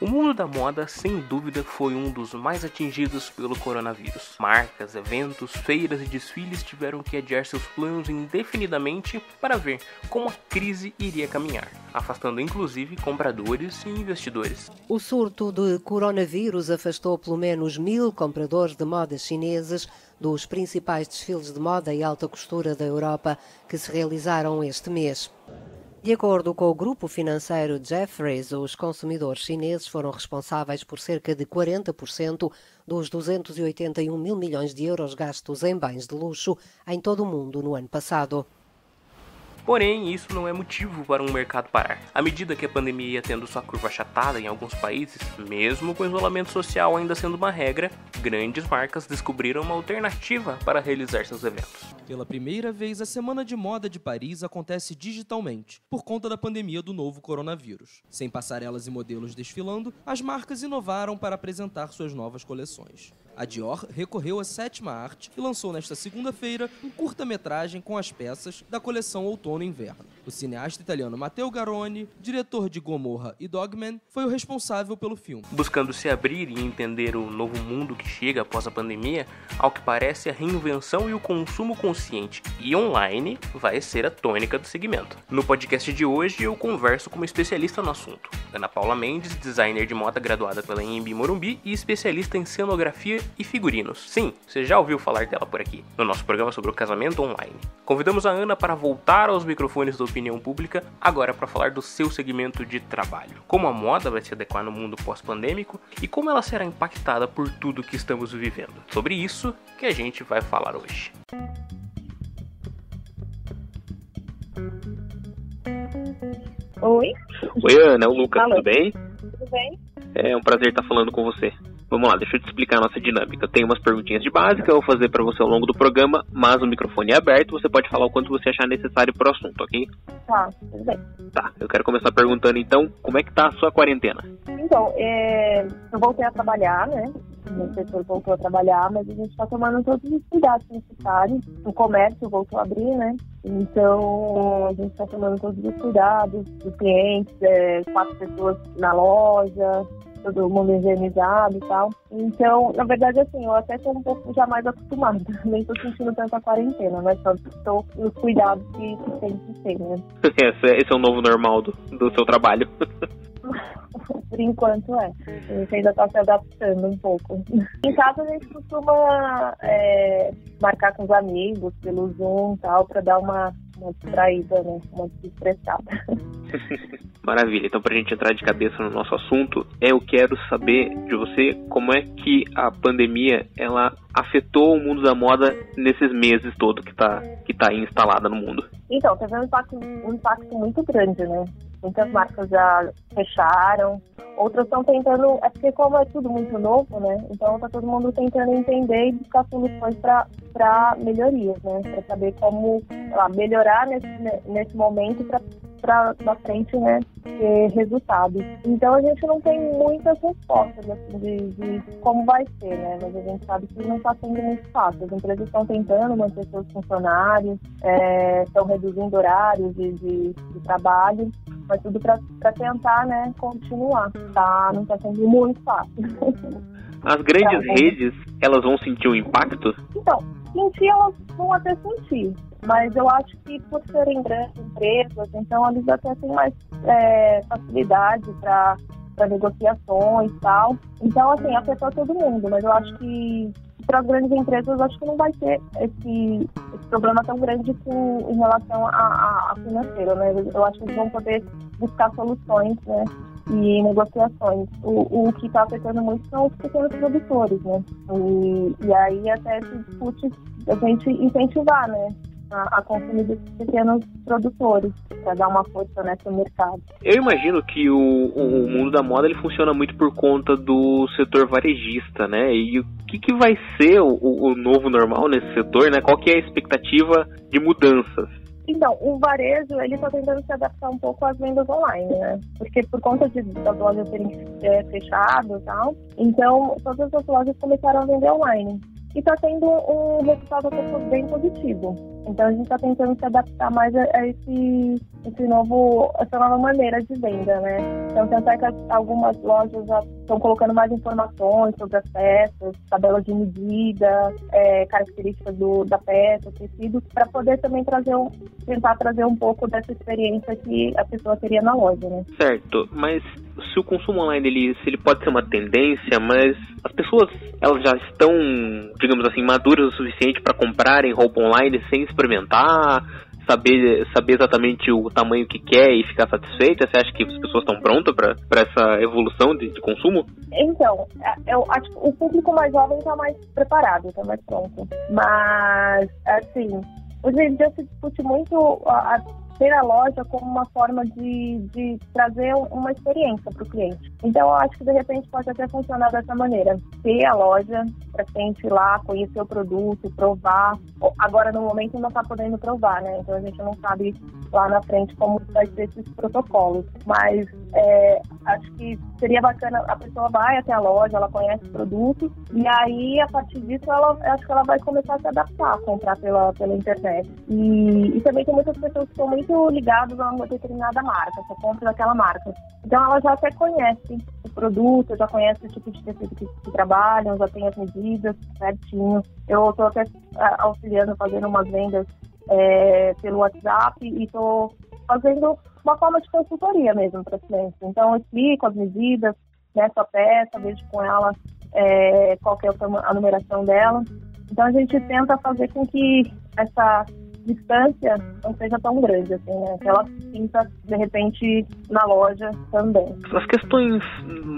O mundo da moda, sem dúvida, foi um dos mais atingidos pelo coronavírus. Marcas, eventos, feiras e desfiles tiveram que adiar seus planos indefinidamente para ver como a crise iria caminhar, afastando inclusive compradores e investidores. O surto de coronavírus afastou pelo menos mil compradores de moda chineses dos principais desfiles de moda e alta costura da Europa que se realizaram este mês. De acordo com o grupo financeiro Jefferies, os consumidores chineses foram responsáveis por cerca de 40% dos 281 mil milhões de euros gastos em bens de luxo em todo o mundo no ano passado. Porém, isso não é motivo para um mercado parar. À medida que a pandemia ia tendo sua curva achatada em alguns países, mesmo com o isolamento social ainda sendo uma regra, grandes marcas descobriram uma alternativa para realizar seus eventos. Pela primeira vez, a Semana de Moda de Paris acontece digitalmente, por conta da pandemia do novo coronavírus. Sem passarelas e modelos desfilando, as marcas inovaram para apresentar suas novas coleções. A Dior recorreu à sétima arte e lançou nesta segunda-feira um curta-metragem com as peças da coleção Outono e Inverno. O cineasta italiano Matteo Garoni, diretor de Gomorra e Dogman, foi o responsável pelo filme. Buscando se abrir e entender o novo mundo que chega após a pandemia, ao que parece a reinvenção e o consumo consciente e online vai ser a tônica do segmento. No podcast de hoje eu converso com uma especialista no assunto, Ana Paula Mendes, designer de moda graduada pela Embi Morumbi e especialista em cenografia e figurinos. Sim, você já ouviu falar dela por aqui, no nosso programa sobre o casamento online. Convidamos a Ana para voltar aos microfones da opinião pública, agora para falar do seu segmento de trabalho. Como a moda vai se adequar no mundo pós-pandêmico e como ela será impactada por tudo que estamos vivendo. Sobre isso que a gente vai falar hoje. Oi. Oi, Ana, é o Lucas, Alô. tudo bem? Tudo bem? É um prazer estar falando com você. Vamos lá, deixa eu te explicar a nossa dinâmica. Eu tenho umas perguntinhas de base que eu vou fazer para você ao longo do programa, mas o microfone é aberto, você pode falar o quanto você achar necessário pro assunto, ok? Tá, tudo bem. Tá, eu quero começar perguntando então, como é que tá a sua quarentena? Então, é, eu voltei a trabalhar, né? O setor voltou a trabalhar, mas a gente está tomando todos os cuidados necessários. O comércio voltou a abrir, né? Então, a gente está tomando todos os cuidados dos clientes, é, quatro pessoas na loja, todo mundo higienizado e tal. Então, na verdade, assim, eu até estou um pouco já mais acostumada. Nem estou sentindo tanta quarentena, mas só estou nos cuidados que, que tem que ter, né? Esse é, esse é o novo normal do, do seu trabalho. Por enquanto é. A gente ainda está se adaptando um pouco. Em casa a gente costuma é, marcar com os amigos pelo Zoom e tal, para dar uma, uma distraída, né? Uma desestressada. Maravilha, então pra gente entrar de cabeça no nosso assunto, eu quero saber de você como é que a pandemia ela afetou o mundo da moda nesses meses todo que tá, que tá aí instalada no mundo. Então, teve um impacto, um impacto muito grande, né? Muitas marcas já fecharam, outras estão tentando, é porque como é tudo muito novo, né? Então tá todo mundo tentando entender e buscar soluções para melhorias, né? Para saber como lá, melhorar nesse, nesse momento para para frente, né, ter resultados. Então a gente não tem muitas respostas assim, de, de como vai ser, né? Mas a gente sabe que não está sendo muito fácil. As empresas estão tentando manter seus funcionários, é, estão reduzindo horários de, de, de trabalho, mas tudo para tentar, né, continuar. Tá? Não está sendo muito fácil. As grandes Tá. redes, elas vão sentir o impacto? Então, sentir elas vão até sentir, mas eu acho que por serem grandes empresas, então eles até têm mais é, facilidade para negociações e tal. Então, assim, afetou todo mundo, mas eu acho que para as grandes empresas, acho que não vai ter esse, esse problema tão grande com, em relação a, a, a né? Eu acho que eles vão poder buscar soluções, né? E negociações. O, o que está afetando muito são os pequenos produtores, né? E, e aí até se discute a gente incentivar, né? A, a consumir desses pequenos produtores para dar uma força nesse mercado. Eu imagino que o, o mundo da moda ele funciona muito por conta do setor varejista, né? E o que, que vai ser o, o novo normal nesse setor, né? Qual que é a expectativa de mudanças? Então, o varejo, ele está tentando se adaptar um pouco às vendas online, né? Porque por conta de, das lojas serem é, fechadas e tal, então todas as lojas começaram a vender online. E está tendo um resultado bem positivo. Então a gente está tentando se adaptar mais a, esse, esse novo, essa nova maneira de venda, né? Então tanto é que algumas lojas já estão colocando mais informações sobre as peças, tabela de medida, é, características do, da peça, tecido, para poder também trazer um, tentar trazer um pouco dessa experiência que a pessoa teria na loja, né? Certo, mas se o consumo online ele, se ele pode ser uma tendência, mas as pessoas elas já estão, digamos assim, maduras o suficiente para comprarem roupa online sem experimentar, saber, saber exatamente o tamanho que quer e ficar satisfeita? Você acha que as pessoas estão prontas para essa evolução de, de, consumo? Então, é, eu acho que o público mais jovem está mais preparado, está mais pronto. Mas, assim, hoje em dia se discute muito a, a ter a loja como uma forma de, de trazer uma experiência para o cliente. Então, eu acho que de repente pode até funcionar dessa maneira. Ter a loja para cliente ir lá, conhecer o produto, provar. Agora, no momento, não está podendo provar, né? Então, a gente não sabe lá na frente como vai esses protocolos. Mas é, acho que seria bacana, a pessoa vai até a loja, ela conhece o produto, e aí, a partir disso, ela, acho que ela vai começar a se adaptar a comprar pela, pela internet. E, e também tem muitas pessoas que estão muito ligadas a uma determinada marca, só compram daquela marca. Então, ela já até conhece o produto, já conhece o tipo de tecido que, que trabalham, já tem as medidas certinho. Eu estou até auxiliando, fazendo umas vendas é, pelo WhatsApp e estou fazendo uma forma de consultoria mesmo para clientes. Então, eu explico as medidas nessa peça, vejo com ela é, qual é a numeração dela. Então, a gente tenta fazer com que essa distância não seja tão grande, assim, né? Que ela sinta, de repente, na loja também. As questões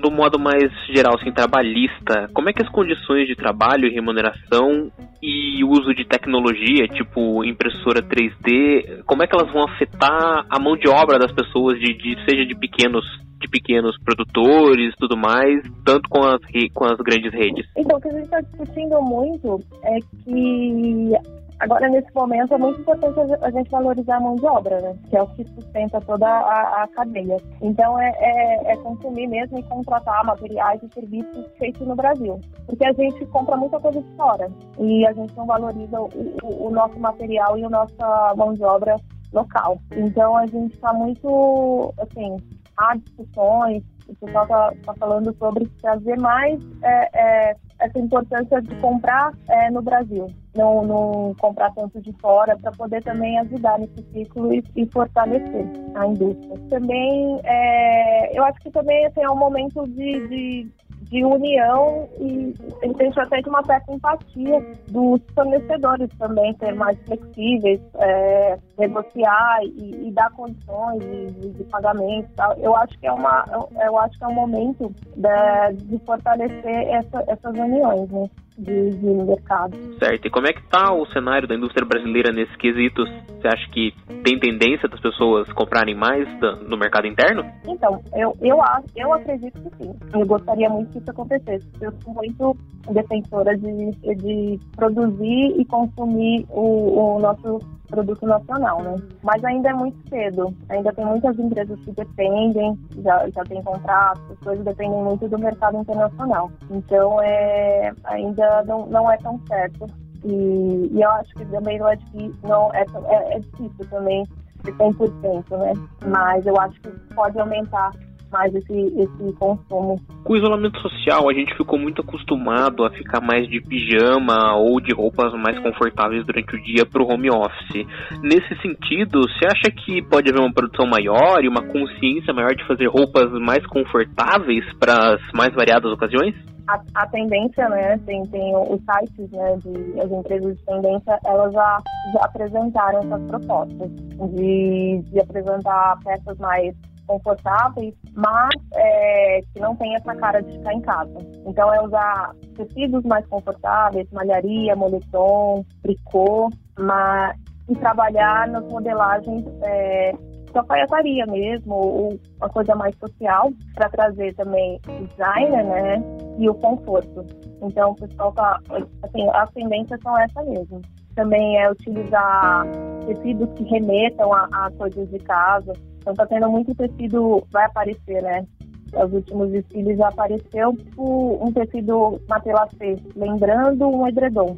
do modo mais geral, assim, trabalhista, como é que as condições de trabalho e remuneração e uso de tecnologia, tipo impressora 3D, como é que elas vão afetar a mão de obra das pessoas, de, de seja de pequenos de pequenos produtores tudo mais, tanto com as, com as grandes redes? Então, o que a gente está discutindo muito é que Agora, nesse momento, é muito importante a gente valorizar a mão de obra, né? Que é o que sustenta toda a, a cadeia. Então, é, é, é, consumir mesmo e contratar materiais e serviços feitos no Brasil. Porque a gente compra muita coisa de fora e a gente não valoriza o, o, o nosso material e a nossa mão de obra local. Então, a gente está muito, assim, há discussões, o pessoal está tá falando sobre trazer mais é, é, essa importância de comprar é, no Brasil, não, não, comprar tanto de fora, para poder também ajudar nesse ciclo e, e fortalecer a indústria. Também, é, eu acho que também assim, é um momento de, de de união e tem até de uma certa empatia dos fornecedores também ser mais flexíveis, é, negociar e, e, dar condições de, de pagamento. Tal. Eu acho que é uma, eu acho que é um momento de, de fortalecer essa, essas uniões, né? de, de mercado. Certo. E como é que está o cenário da indústria brasileira nesses quesitos? Você acha que tem tendência das pessoas comprarem mais no mercado interno? Então, eu, eu, eu acredito que sim. Eu gostaria muito que isso acontecesse. Eu sou muito defensora de, de produzir e consumir o, o nosso produto nacional, né? Mas ainda é muito cedo. Ainda tem muitas empresas que dependem, já, já tem contratos, as coisas dependem muito do mercado internacional. Então, é, ainda não, não é tão certo. E, e eu acho que também não é difícil, não, é, é, é difícil também de 100%, né? Mas eu acho que pode aumentar mais esse, esse consumo. Com o isolamento social, a gente ficou muito acostumado a ficar mais de pijama ou de roupas mais confortáveis durante o dia para o home office. Nesse sentido, você acha que pode haver uma produção maior e uma consciência maior de fazer roupas mais confortáveis para as mais variadas ocasiões? A, a, tendência, né, tem, tem os sites, né, de, as empresas de tendência, elas já, já apresentaram essas propostas de, de apresentar peças mais confortáveis, mas é, que não tem essa cara de ficar em casa. Então é usar tecidos mais confortáveis, malharia, moletom, tricô, mas, e trabalhar nas modelagens é, de mesmo, ou uma coisa mais social, para trazer também designer, né, e o conforto. Então o pessoal tá, assim, as tendências são essas mesmo. Também é utilizar tecidos que remetam a, a coisas de casa, então tá tendo muito tecido, vai aparecer, né? Os últimos desfiles apareceu um tecido matelacê, lembrando um edredom.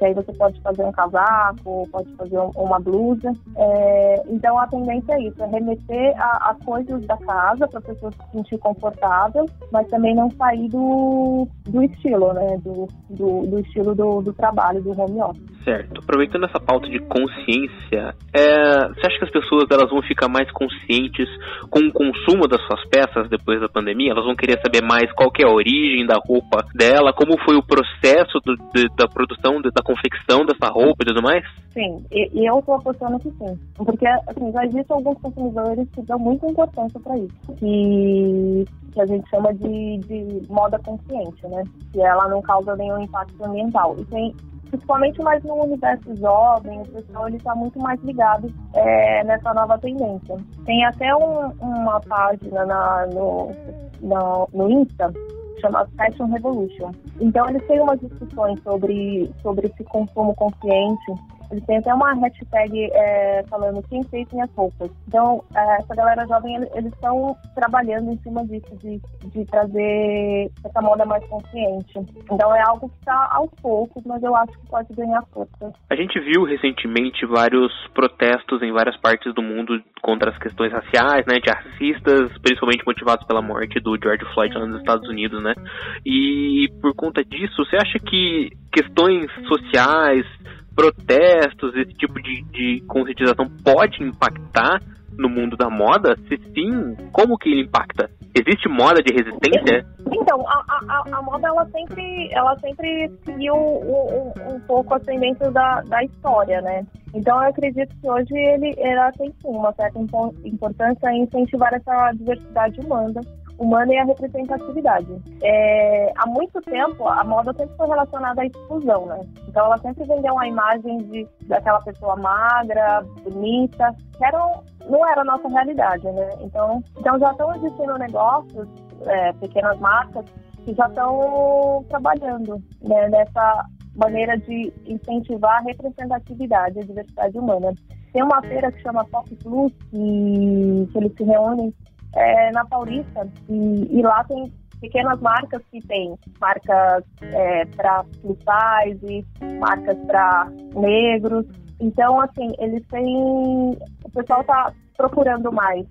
Que aí você pode fazer um casaco, pode fazer um, uma blusa. É, então a tendência é isso, é remeter a, a coisas da casa para a pessoa se sentir confortável, mas também não sair do, do estilo, né? Do, do, do estilo do, do trabalho, do home office. Certo. Aproveitando essa pauta de consciência, é, você acha que as pessoas elas vão ficar mais conscientes com o consumo das suas peças depois da pandemia? Elas vão querer saber mais qual que é a origem da roupa dela, como foi o processo do, de, da produção, de, da confecção dessa roupa e tudo mais? Sim, e, e eu estou apostando que sim. Porque assim, já existem alguns consumidores que dão muita importância para isso. Que, que a gente chama de, de moda consciente, né? Que ela não causa nenhum impacto ambiental. E tem principalmente mais no universo jovem, o pessoal ele está muito mais ligado é, nessa nova tendência. Tem até um, uma página na, no, no, no Insta chama Fashion Revolution. Então eles têm umas discussões sobre, sobre esse consumo consciente eles têm até uma hashtag é, falando quem fez minhas roupas. Então, é, essa galera jovem, eles estão trabalhando em cima disso, de, de trazer essa moda mais consciente. Então, é algo que está aos poucos, mas eu acho que pode ganhar força. A gente viu recentemente vários protestos em várias partes do mundo contra as questões raciais, né, de racistas, principalmente motivados pela morte do George Floyd lá nos Estados Unidos, né? E por conta disso, você acha que questões sociais, protestos, esse tipo de, de conscientização pode impactar no mundo da moda? Se sim, como que ele impacta? Existe moda de resistência? Então, a, a, a moda ela sempre, ela sempre seguiu um, um, pouco a tendência da, da história, né? Então eu acredito que hoje ele ela tem sim uma certa importância em incentivar essa diversidade humana humana e a representatividade. É, há muito tempo, a moda sempre foi relacionada à exclusão, né? Então, ela sempre vendeu uma imagem de, daquela pessoa magra, bonita, que era, não era a nossa realidade, né? Então, então já estão existindo negócios, é, pequenas marcas, que já estão trabalhando né, nessa maneira de incentivar a representatividade e a diversidade humana. Tem uma feira que chama Pop Plus, que, que eles se reúnem é, na Paulista e, e, lá tem pequenas marcas que tem marcas é, para plus size, marcas para negros. Então, assim, eles têm. O pessoal tá procurando mais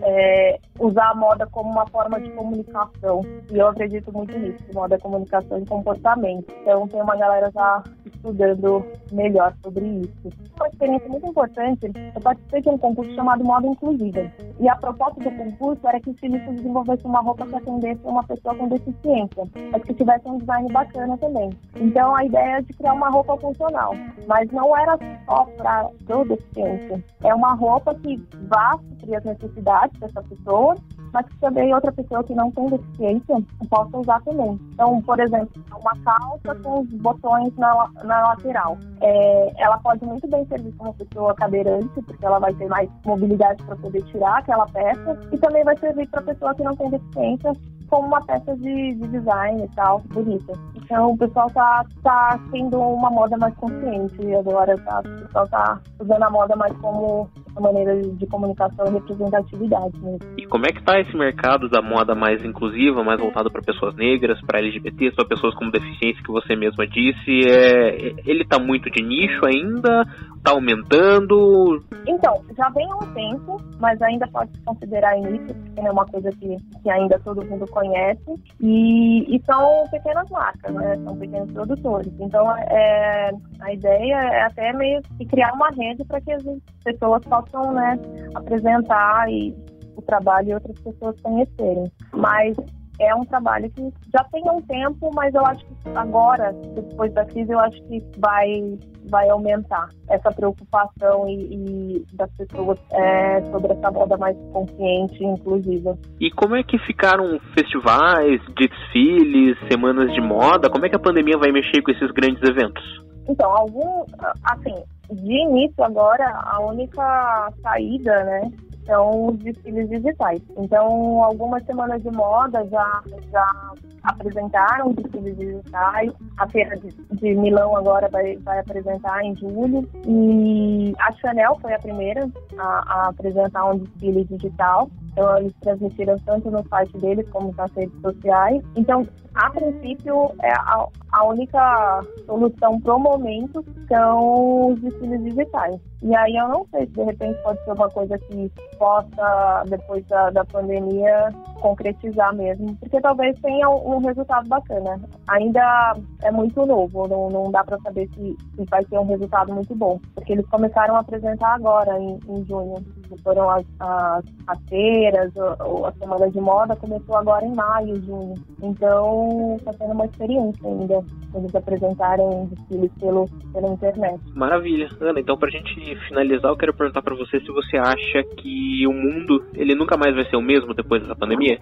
é, usar a moda como uma forma de comunicação. E eu acredito muito nisso, moda, comunicação e comportamento. Então tem uma galera já estudando melhor sobre isso. Uma experiência muito importante, eu participei de um concurso chamado Moda Inclusiva. E a proposta do concurso era que o estilista desenvolvesse uma roupa que atendesse uma pessoa com deficiência, mas que tivesse um design bacana também. Então a ideia é de criar uma roupa funcional, mas não era só para deficiência. É uma roupa que vá suprir as necessidades dessa pessoa, mas que também outra pessoa que não tem deficiência possa usar também. Então, por exemplo, uma calça com os botões na, na lateral. É, ela pode muito bem servir como pessoa cadeirante, porque ela vai ter mais mobilidade para poder tirar aquela peça, e também vai servir para pessoa que não tem deficiência como uma peça de, de design e tal, bonita. Então o pessoal tá, tá tendo uma moda mais consciente agora, tá? O pessoal tá usando a moda mais como uma maneira de comunicação e representatividade mesmo. E como é que tá esse mercado da moda mais inclusiva, mais voltado para pessoas negras, para LGBTs, para pessoas com deficiência que você mesma disse? É, ele tá muito de nicho ainda? Tá aumentando? Então, já vem há um tempo, mas ainda pode se considerar início, porque é uma coisa que, que ainda todo mundo conhece. E, e são pequenas marcas, né? São pequenos produtores. Então, é, a ideia é até meio que criar uma rede para que as pessoas possam né, apresentar e o trabalho e outras pessoas conhecerem. Mas é um trabalho que já tem um tempo, mas eu acho que agora, depois da crise, eu acho que vai, vai aumentar essa preocupação e, e das pessoas é, sobre essa moda mais consciente e inclusiva. E como é que ficaram festivais, desfiles, semanas de moda? Como é que a pandemia vai mexer com esses grandes eventos? Então, algum, assim, de início agora, a única saída, né, são os desfiles digitais. Então, algumas semanas de moda já, já apresentaram desfiles digitais. A feira de, de Milão agora vai, vai apresentar em julho. E a Chanel foi a primeira a, a apresentar um desfile digital. Então, eles transmitiram tanto no site deles como nas redes sociais. Então, a princípio, é a, a única solução pro momento são os desfiles digitais. E aí eu não sei se de repente pode ser uma coisa que possa, depois da, da pandemia, concretizar mesmo, porque talvez tenha um resultado bacana. Ainda é muito novo, não, não dá para saber se, se, vai ter um resultado muito bom, porque eles começaram a apresentar agora, em, em junho. Foram as, as, as feiras, ou a semana de moda começou agora em maio, junho. Então, está sendo uma experiência ainda eles apresentarem desfiles pelo, pela internet. Maravilha. Ana, então pra gente finalizar, eu quero perguntar para você se você acha que o mundo, ele nunca mais vai ser o mesmo depois dessa pandemia?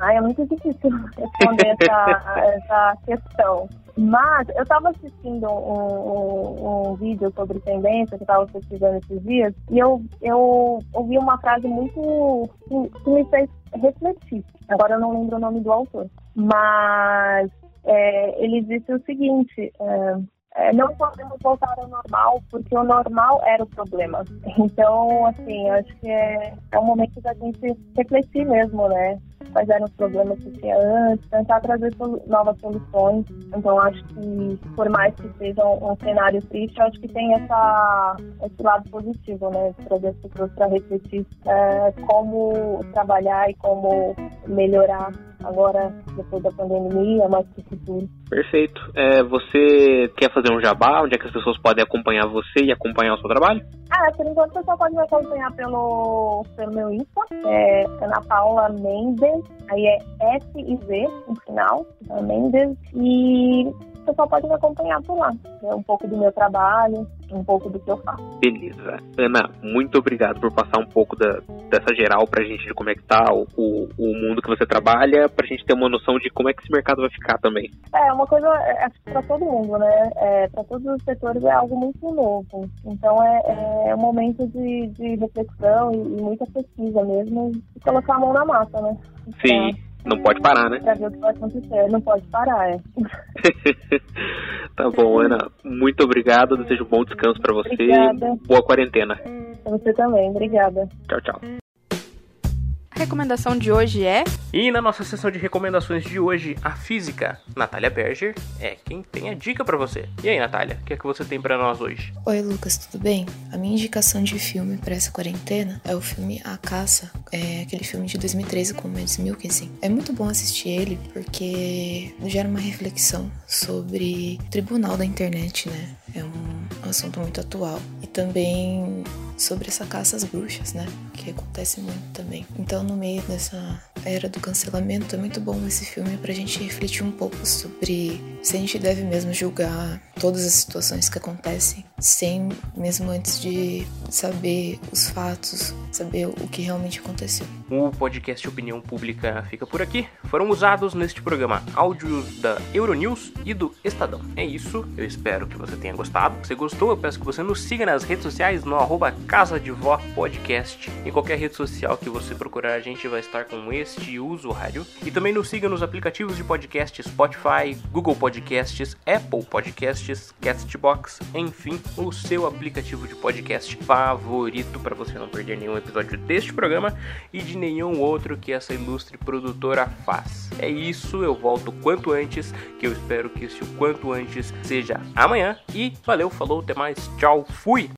Ah, é muito difícil responder essa, essa questão. Mas eu estava assistindo um, um, um, vídeo sobre tendência que estava pesquisando esses dias e eu, eu ouvi uma frase muito que, que me fez refletir. Agora eu não lembro o nome do autor. Mas é, ele disse o seguinte: é, é, não podemos voltar ao normal, porque o normal era o problema. Então, assim, acho que é, é um momento da gente refletir mesmo, né? Quais eram os problemas que tinha antes, tentar trazer novas soluções. Então, acho que, por mais que seja um, um cenário triste, acho que tem essa, esse lado positivo, né? Trazer as pessoas para refletir é, como trabalhar e como melhorar agora, depois da pandemia, mais que futuro. Perfeito. É, você quer fazer um jabá? Onde é que as pessoas podem acompanhar você e acompanhar o seu trabalho? Ah, por enquanto você só pode me acompanhar pelo, pelo meu Insta, é Ana Paula Mendes, aí é S e Z no final, Mendes, e você só pode me acompanhar por lá. É um pouco do meu trabalho, um pouco do que eu faço. Beleza. Ana, muito obrigado por passar um pouco da, dessa geral pra gente de como é que tá o, o, o mundo que você trabalha, pra gente ter uma noção de como é que esse mercado vai ficar também. É, uma coisa, é, acho que pra todo mundo, né? É, pra todos os setores é algo muito novo. Então é, é um momento de, de reflexão e, e muita pesquisa mesmo, e colocar a mão na massa, né? Sim. É. Não pode parar, né? Pra ver o que vai acontecer. Não pode parar, é. tá bom, Ana. Muito obrigado. Desejo um bom descanso para você. Obrigada. Boa quarentena. Pra você também. Obrigada. Tchau, tchau recomendação de hoje é. E na nossa sessão de recomendações de hoje, a física, Natália Berger, é quem tem a dica para você. E aí, Natália, o que é que você tem para nós hoje? Oi, Lucas, tudo bem? A minha indicação de filme para essa quarentena é o filme A Caça, é aquele filme de 2013 com o Mads Mikkelsen. É muito bom assistir ele porque gera uma reflexão sobre o tribunal da internet, né? É um assunto muito atual. E também sobre essa caça às bruxas, né? Que acontece muito também. Então, no meio dessa era do cancelamento, é muito bom esse filme pra gente refletir um pouco sobre se a gente deve mesmo julgar todas as situações que acontecem sem mesmo antes de saber os fatos, saber o que realmente aconteceu. O podcast Opinião Pública fica por aqui. Foram usados neste programa áudios da Euronews e do Estadão. É isso, eu espero que você tenha gostado. Se gostou, eu peço que você nos siga nas redes sociais no arroba Casa de Vó Podcast. Em qualquer rede social que você procurar, a gente vai estar com este usuário. E também nos siga nos aplicativos de podcast Spotify, Google Podcasts, Apple Podcasts, Castbox, enfim, o seu aplicativo de podcast favorito para você não perder nenhum episódio deste programa e de nenhum outro que essa ilustre produtora faz. É isso, eu volto quanto antes, que eu espero que esse o quanto antes seja amanhã. Valeu, falou, até mais, tchau, fui!